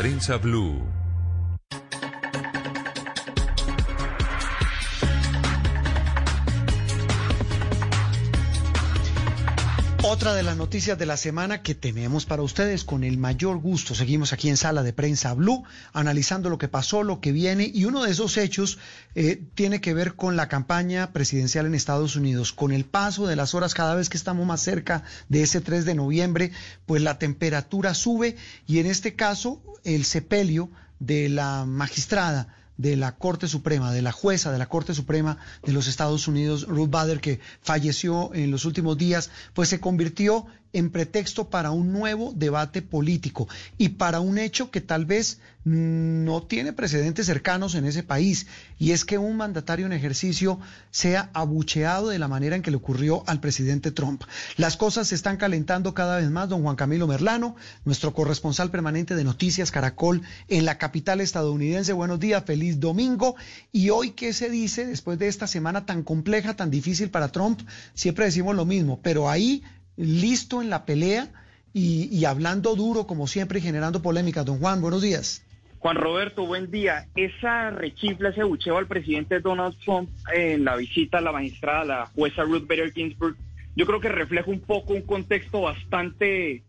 prensa Blue. Otra de las noticias de la semana que tenemos para ustedes con el mayor gusto. Seguimos aquí en Sala de Prensa Blue, analizando lo que pasó, lo que viene, y uno de esos hechos eh, tiene que ver con la campaña presidencial en Estados Unidos. Con el paso de las horas, cada vez que estamos más cerca de ese 3 de noviembre, pues la temperatura sube y en este caso el sepelio de la magistrada de la Corte Suprema, de la jueza de la Corte Suprema de los Estados Unidos, Ruth Bader, que falleció en los últimos días, pues se convirtió en pretexto para un nuevo debate político y para un hecho que tal vez no tiene precedentes cercanos en ese país, y es que un mandatario en ejercicio sea abucheado de la manera en que le ocurrió al presidente Trump. Las cosas se están calentando cada vez más, don Juan Camilo Merlano, nuestro corresponsal permanente de Noticias Caracol en la capital estadounidense. Buenos días, feliz domingo. Y hoy, ¿qué se dice después de esta semana tan compleja, tan difícil para Trump? Siempre decimos lo mismo, pero ahí listo en la pelea y, hablando duro como siempre y generando polémica. Don Juan, buenos días. Juan Roberto, buen día. Esa rechifla, ese bucheo al presidente Donald Trump en la visita a la magistrada, la jueza Ruth Bader Ginsburg, yo creo que refleja un poco un contexto bastante,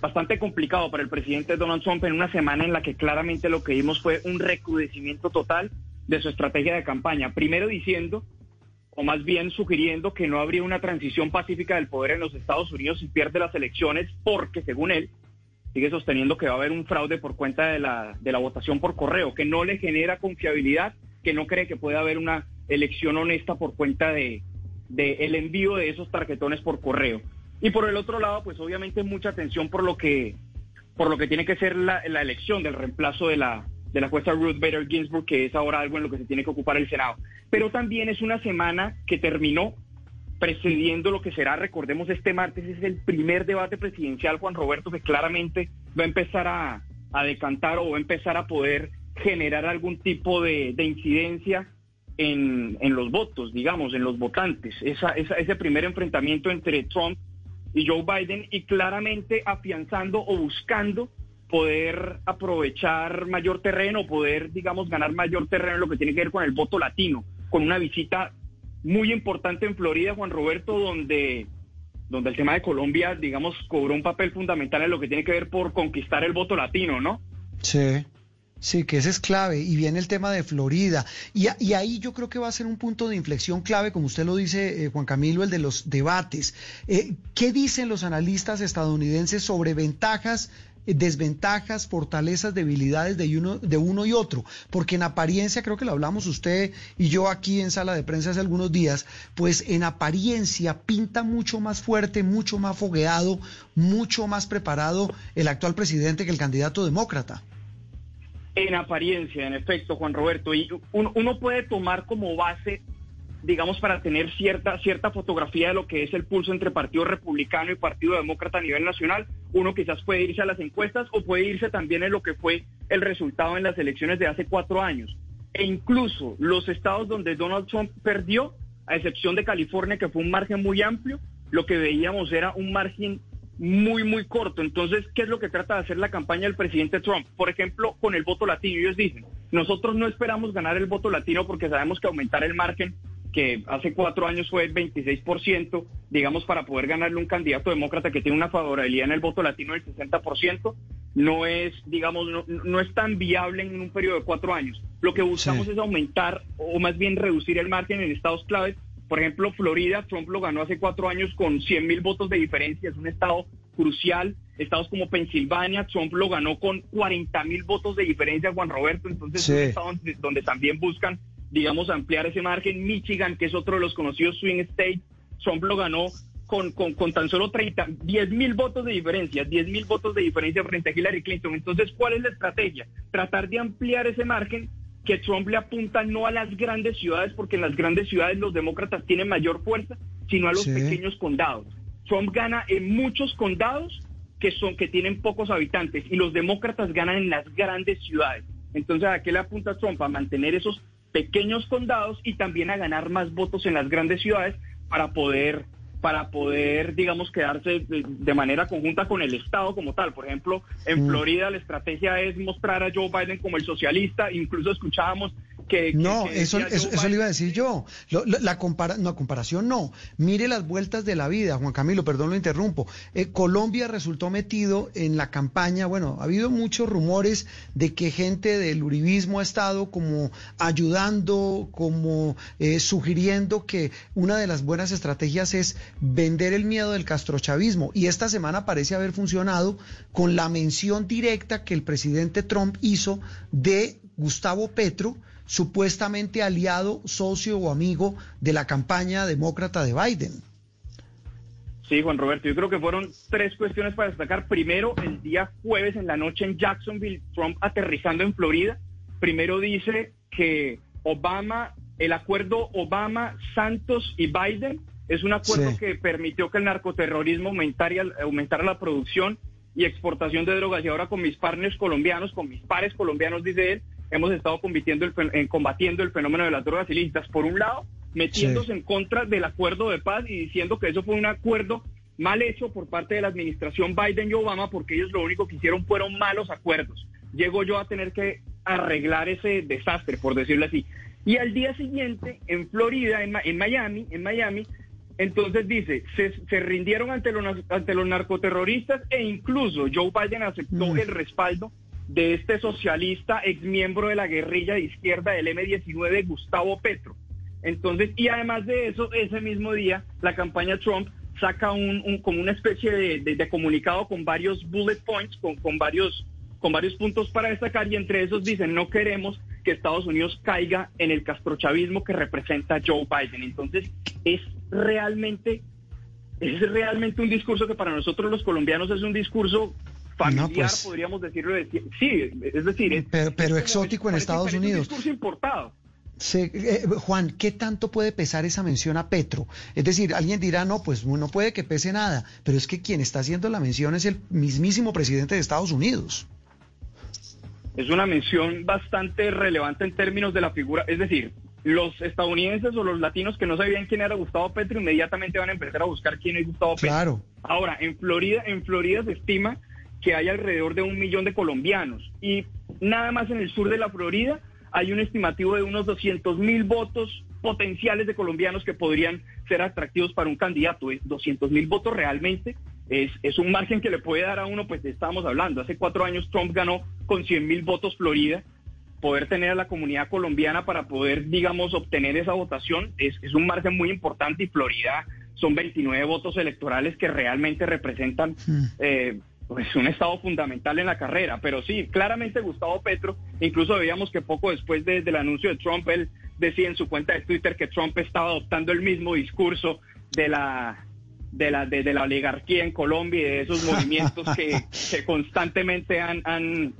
bastante complicado para el presidente Donald Trump en una semana en la que claramente lo que vimos fue un recrudecimiento total de su estrategia de campaña. Primero diciendo o más bien sugiriendo que no habría una transición pacífica del poder en los Estados Unidos si pierde las elecciones, porque según él sigue sosteniendo que va a haber un fraude por cuenta de la, de la votación por correo, que no le genera confiabilidad, que no cree que pueda haber una elección honesta por cuenta de, el envío de esos tarjetones por correo. Y por el otro lado, pues obviamente mucha atención por lo que por lo que tiene que ser la, la elección del reemplazo de la de la jueza Ruth Bader Ginsburg, que es ahora algo en lo que se tiene que ocupar el Senado. Pero también es una semana que terminó precediendo lo que será, recordemos, este martes es el primer debate presidencial, Juan Roberto, que claramente va a empezar a, decantar o va a empezar a poder generar algún tipo de, incidencia en, los votos, digamos, en los votantes. ese primer enfrentamiento entre Trump y Joe Biden y claramente afianzando o buscando poder aprovechar mayor terreno, poder, digamos, ganar mayor terreno en lo que tiene que ver con el voto latino, con una visita muy importante en Florida, Juan Roberto, donde, donde el tema de Colombia, digamos, cobró un papel fundamental en lo que tiene que ver por conquistar el voto latino, ¿no? Sí. Sí, que ese es clave. Y viene el tema de Florida. Y, ahí yo creo que va a ser un punto de inflexión clave, como usted lo dice, eh, Juan Camilo, el de los debates. Eh, ¿Qué dicen los analistas estadounidenses sobre ventajas desventajas, fortalezas, debilidades de uno, de uno y otro, porque en apariencia, creo que lo hablamos usted y yo aquí en sala de prensa hace algunos días, pues en apariencia pinta mucho más fuerte, mucho más fogueado, mucho más preparado el actual presidente que el candidato demócrata. En apariencia, en efecto, Juan Roberto, y uno puede tomar como base digamos, para tener cierta, cierta fotografía de lo que es el pulso entre Partido Republicano y Partido Demócrata a nivel nacional. Uno quizás puede irse a las encuestas o puede irse también en lo que fue el resultado en las elecciones de hace cuatro años. E incluso los estados donde Donald Trump perdió, a excepción de California, que fue un margen muy amplio, lo que veíamos era un margen muy, muy corto. Entonces, ¿qué es lo que trata de hacer la campaña del presidente Trump? Por ejemplo, con el voto latino. Ellos dicen, nosotros no esperamos ganar el voto latino porque sabemos que aumentar el margen que hace cuatro años fue el 26%, digamos, para poder ganarle un candidato demócrata que tiene una favorabilidad en el voto latino del 60%, no es, digamos, no, es tan viable en un periodo de cuatro años. Lo que buscamos es aumentar o más bien reducir el margen en estados claves. Por ejemplo, Florida, Trump lo ganó hace cuatro años con 100 mil votos de diferencia, es un estado crucial. Estados como Pensilvania, Trump lo ganó con 40 mil votos de diferencia, Juan Roberto. Entonces, es un estado donde también buscan digamos, ampliar ese margen. Michigan, que es otro de los conocidos swing states, Trump lo ganó con, con, tan solo 30, 10 mil votos de diferencia, 10 mil votos de diferencia frente a Hillary Clinton. Entonces, ¿cuál es la estrategia? Tratar de ampliar ese margen que Trump le apunta no a las grandes ciudades, porque en las grandes ciudades los demócratas tienen mayor fuerza, sino a los pequeños condados. Trump gana en muchos condados que son que tienen pocos habitantes y los demócratas ganan en las grandes ciudades. Entonces, ¿a qué le apunta Trump? A mantener esos pequeños condados y también a ganar más votos en las grandes ciudades para poder para poder, digamos, quedarse de, manera conjunta con el Estado como tal. Por ejemplo, en. Florida la estrategia es mostrar a Joe Biden como el socialista. Incluso escuchábamos no, eso, eso, le iba a decir yo. la compara no, comparación no. Mire las vueltas de la vida, Juan Camilo, perdón lo interrumpo. Eh, Colombia resultó metido en la campaña, bueno, ha habido muchos rumores de que gente del uribismo ha estado como ayudando, como eh, sugiriendo que una de las buenas estrategias es vender el miedo del castrochavismo. Y esta semana parece haber funcionado con la mención directa que el presidente Trump hizo de Gustavo Petro, supuestamente aliado, socio o amigo de la campaña demócrata de Biden. Sí, Juan Roberto, yo creo que fueron tres cuestiones para destacar. Primero, el día jueves en la noche en Jacksonville, Trump aterrizando en Florida, primero dice que Obama, el acuerdo Obama, Santos y Biden es un acuerdo que permitió que el narcoterrorismo aumentara, aumentara la producción y exportación de drogas. Y ahora con mis partners colombianos, con mis pares colombianos, dice él, hemos estado combatiendo el, en combatiendo el fenómeno de las drogas ilícitas. Por un lado, metiéndose en contra del acuerdo de paz y diciendo que eso fue un acuerdo mal hecho por parte de la administración Biden y Obama porque ellos lo único que hicieron fueron malos acuerdos. Llego yo a tener que arreglar ese desastre, por decirlo así. Y al día siguiente, en Florida, en, en Miami, en Miami, entonces dice, se, se, rindieron ante los, ante los narcoterroristas e incluso Joe Biden aceptó mm. el respaldo de este socialista ex miembro de la guerrilla de izquierda del M-19, Gustavo Petro. Entonces, y además de eso, ese mismo día, la campaña Trump saca un, como una especie de, comunicado con varios bullet points, con, con, varios, con varios puntos para destacar, y entre esos dicen, no queremos que Estados Unidos caiga en el castrochavismo que representa Joe Biden. Entonces, es realmente, es realmente un discurso que para nosotros los colombianos es un discurso familiar, pues, podríamos decirlo. sí, es decir... Pero, exótico en Estados Unidos. discurso importado. Eh, Juan, ¿qué tanto puede pesar esa mención a Petro? Es decir, alguien dirá, no, pues no puede que pese nada, pero es que quien está haciendo la mención es el mismísimo presidente de Estados Unidos. Es una mención bastante relevante en términos de la figura, es decir, los estadounidenses o los latinos que no sabían quién era Gustavo Petro inmediatamente van a empezar a buscar quién es Gustavo Petro. Claro. Ahora, en Florida, en Florida se estima que hay alrededor de un millón de colombianos. Y nada más en el sur de la Florida hay un estimativo de unos 200 mil votos potenciales de colombianos que podrían ser atractivos para un candidato. 200 mil votos realmente es, es, un margen que le puede dar a uno, pues estábamos hablando. Hace cuatro años Trump ganó con 100 mil votos Florida. Poder tener a la comunidad colombiana para poder, digamos, obtener esa votación es, es un margen muy importante y Florida son 29 votos electorales que realmente representan eh, pues un estado fundamental en la carrera. Pero sí, claramente Gustavo Petro, incluso veíamos que poco después del anuncio de Trump, él decía en su cuenta de Twitter que Trump estaba adoptando el mismo discurso de la de la de, la oligarquía en Colombia y de esos movimientos que, que constantemente han, han,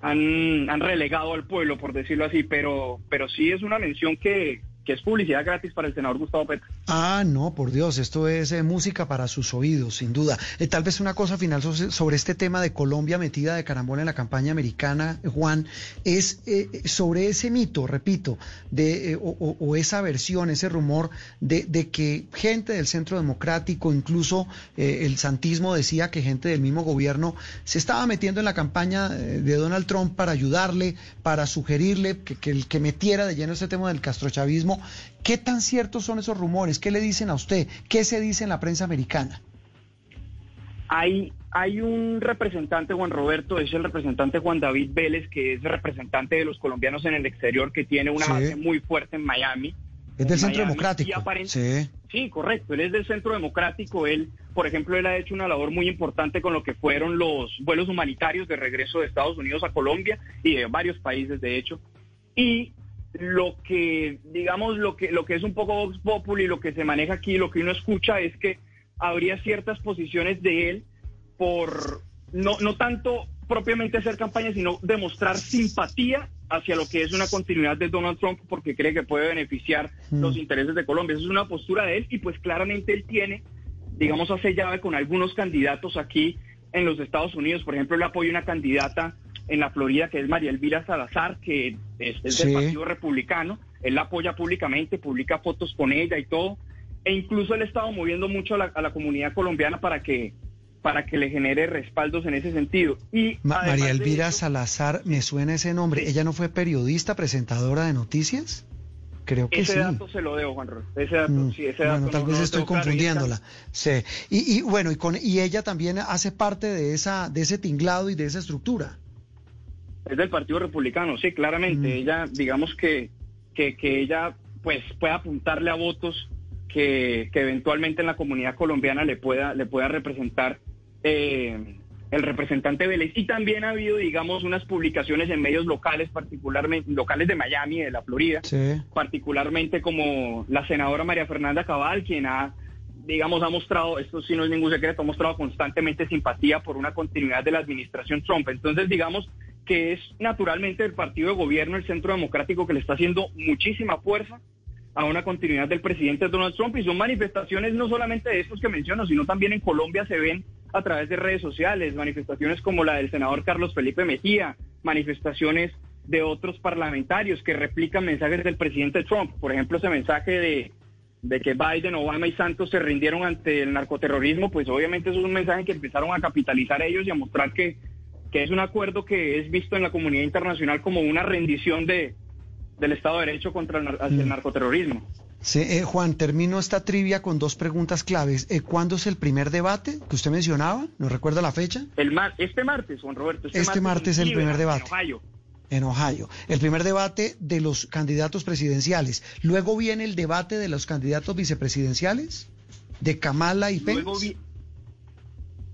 han, han relegado al pueblo, por decirlo así, pero, pero sí es una mención que, que es publicidad gratis para el senador Gustavo Petro. Ah, no, por Dios, esto es eh, música para sus oídos, sin duda. Eh, tal vez una cosa final sobre, este tema de Colombia metida de carambola en la campaña americana, Juan, es eh, sobre ese mito, repito, de o, esa versión, ese rumor de, de, que gente del Centro Democrático, incluso el santismo decía que gente del mismo gobierno se estaba metiendo en la campaña de Donald Trump para ayudarle, para sugerirle que, que, que metiera de lleno ese tema del castrochavismo ¿Qué tan ciertos son esos rumores? ¿Qué le dicen a usted? ¿Qué se dice en la prensa americana? Hay, hay un representante, Juan Roberto, es el representante Juan David Vélez, que es representante de los colombianos en el exterior, que tiene una base muy fuerte en Miami. Es del Centro Democrático. Sí. sí, correcto. Él es del Centro Democrático. Él, por ejemplo, él ha hecho una labor muy importante con lo que fueron los vuelos humanitarios de regreso de Estados Unidos a Colombia y de varios países, de hecho. Y lo que, digamos, lo que, lo que es un poco Vox Populi, lo que se maneja aquí, lo que uno escucha es que habría ciertas posiciones de él por no, no tanto propiamente hacer campaña, sino demostrar simpatía hacia lo que es una continuidad de Donald Trump porque cree que puede beneficiar mm. los intereses de Colombia. Esa es una postura de él y pues claramente él tiene, digamos, hace llave con algunos candidatos aquí en los Estados Unidos. Por ejemplo, él apoya una candidata en la Florida, que es María Elvira Salazar, que es, del Partido Republicano. Él la apoya públicamente, publica fotos con ella y todo. e incluso él ha estado moviendo mucho a la, a la comunidad colombiana para que para que le genere respaldos en ese sentido. Y María Elvira Salazar, me suena ese nombre. ¿Ella no fue periodista, presentadora de noticias? Creo que ese sí. dato se lo debo, Juan Ese dato, mm, sí, ese dato bueno, tal vez estoy confundiéndola. Sí. Y, y, bueno, y, con, y ella también hace parte de esa de ese tinglado y de esa estructura. Es del Partido Republicano, sí, claramente. Mm. Ella, digamos que, que, que ella pues puede apuntarle a votos que, que, eventualmente en la comunidad colombiana le pueda, le pueda representar eh, el representante Vélez. Y también ha habido, digamos, unas publicaciones en medios locales, particularmente locales de Miami, de la Florida, particularmente como la senadora María Fernanda Cabal, quien ha, digamos, ha mostrado, esto sí no es ningún secreto, ha mostrado constantemente simpatía por una continuidad de la administración Trump. Entonces, digamos que es naturalmente el partido de gobierno, el Centro Democrático, que le está haciendo muchísima fuerza a una continuidad del presidente Donald Trump y son manifestaciones no solamente de estos que menciono, sino también en Colombia se ven a través de redes sociales, manifestaciones como la del senador Carlos Felipe Mejía, manifestaciones de otros parlamentarios que replican mensajes del presidente Trump, por ejemplo ese mensaje de, de que Biden, Obama y Santos se rindieron ante el narcoterrorismo, pues obviamente es un mensaje que empezaron a capitalizar ellos y a mostrar que, que es un acuerdo que es visto en la comunidad internacional como una rendición de, del Estado de Derecho contra el, el mm. narcoterrorismo. Sí, eh, Juan, termino esta trivia con dos preguntas claves. Eh, ¿Cuándo es el primer debate que usted mencionaba? ¿No recuerda la fecha? El este martes, Juan Roberto. Este, este martes, es el primer debate. En Ohio. En Ohio. El primer debate de los candidatos presidenciales. Luego viene el debate de los candidatos vicepresidenciales, de Kamala y Pence.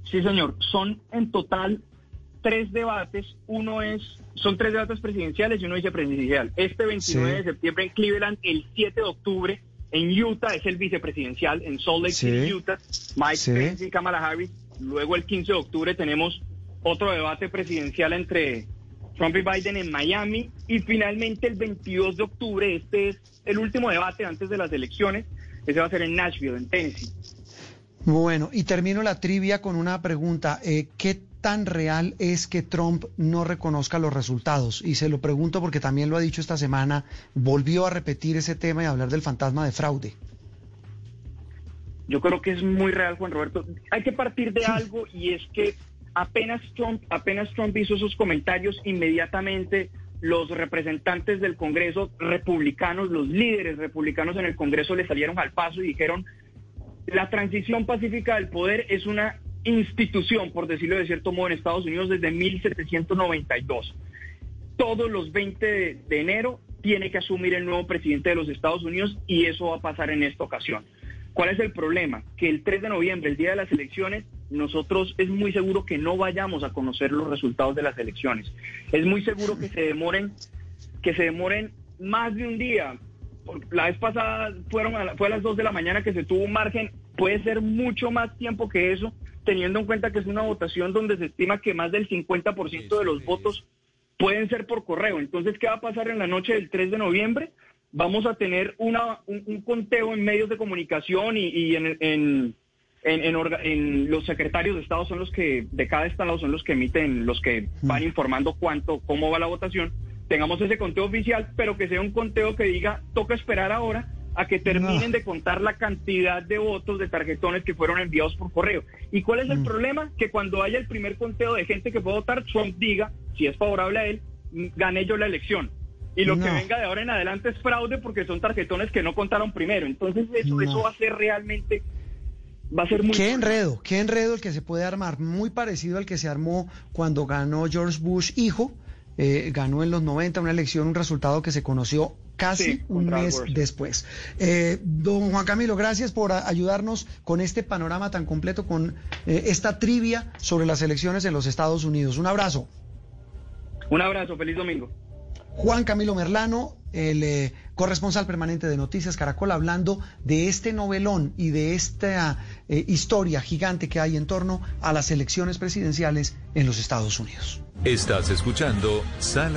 Sí, señor. Son en total tres debates. Uno es, son tres debates presidenciales y uno vicepresidencial. Este 29 de septiembre en Cleveland, el 7 de octubre en Utah es el vicepresidencial, en Salt Lake City, Utah, Mike Pence y Kamala Harris. Luego el 15 de octubre tenemos otro debate presidencial entre Trump y Biden en Miami. Y finalmente el 22 de octubre, este es el último debate antes de las elecciones, ese va a ser en Nashville, en Tennessee. Bueno, y termino la trivia con una pregunta. Eh, ¿Qué tan real es que Trump no reconozca los resultados? Y se lo pregunto porque también lo ha dicho esta semana, volvió a repetir ese tema y hablar del fantasma de fraude. Yo creo que es muy real, Juan Roberto. Hay que partir de algo y es que apenas Trump, apenas Trump hizo esos comentarios, inmediatamente los representantes del Congreso republicanos, los líderes republicanos en el Congreso le salieron al paso y dijeron, la transición pacífica del poder es una institución, por decirlo de cierto modo, en Estados Unidos desde 1792. Todos los 20 de, enero tiene que asumir el nuevo presidente de los Estados Unidos y eso va a pasar en esta ocasión. ¿Cuál es el problema? Que el 3 de noviembre, el día de las elecciones, nosotros es muy seguro que no vayamos a conocer los resultados de las elecciones. Es muy seguro que se demoren, que se demoren más de un día. La vez pasada fueron fue a las 2 de la mañana que se tuvo un margen, puede ser mucho más tiempo que eso, teniendo en cuenta que es una votación donde se estima que más del 50% de los votos pueden ser por correo. Entonces, ¿qué va a pasar en la noche del 3 de noviembre? Vamos a tener una, un, conteo en medios de comunicación y, en, en, en, los secretarios de Estado son los que, de cada estado son los que emiten, los que van informando cuánto, cómo va la votación. Tengamos ese conteo oficial, pero que sea un conteo que diga, toca esperar ahora a que terminen de contar la cantidad de votos de tarjetones que fueron enviados por correo. ¿Y cuál es el mm. problema? Que cuando haya el primer conteo de gente que puede votar, Trump diga, si es favorable a él, gané yo la elección. Y lo que venga de ahora en adelante es fraude porque son tarjetones que no contaron primero. Entonces eso, eso va a ser realmente va a ser muy... Qué enredo, qué enredo el que se puede armar, muy parecido al que se armó cuando ganó George Bush hijo, eh, ganó en los 90 una elección, un resultado que se conoció casi un mes después. Eh, don Juan Camilo, gracias por ayudarnos con este panorama tan completo, con eh, esta trivia sobre las elecciones en los Estados Unidos. Un abrazo. Un abrazo, feliz domingo. Juan Camilo Merlano, el eh, corresponsal permanente de Noticias Caracol, hablando de este novelón y de esta historia gigante que hay en torno a las elecciones presidenciales en los Estados Unidos. Estás escuchando Sala.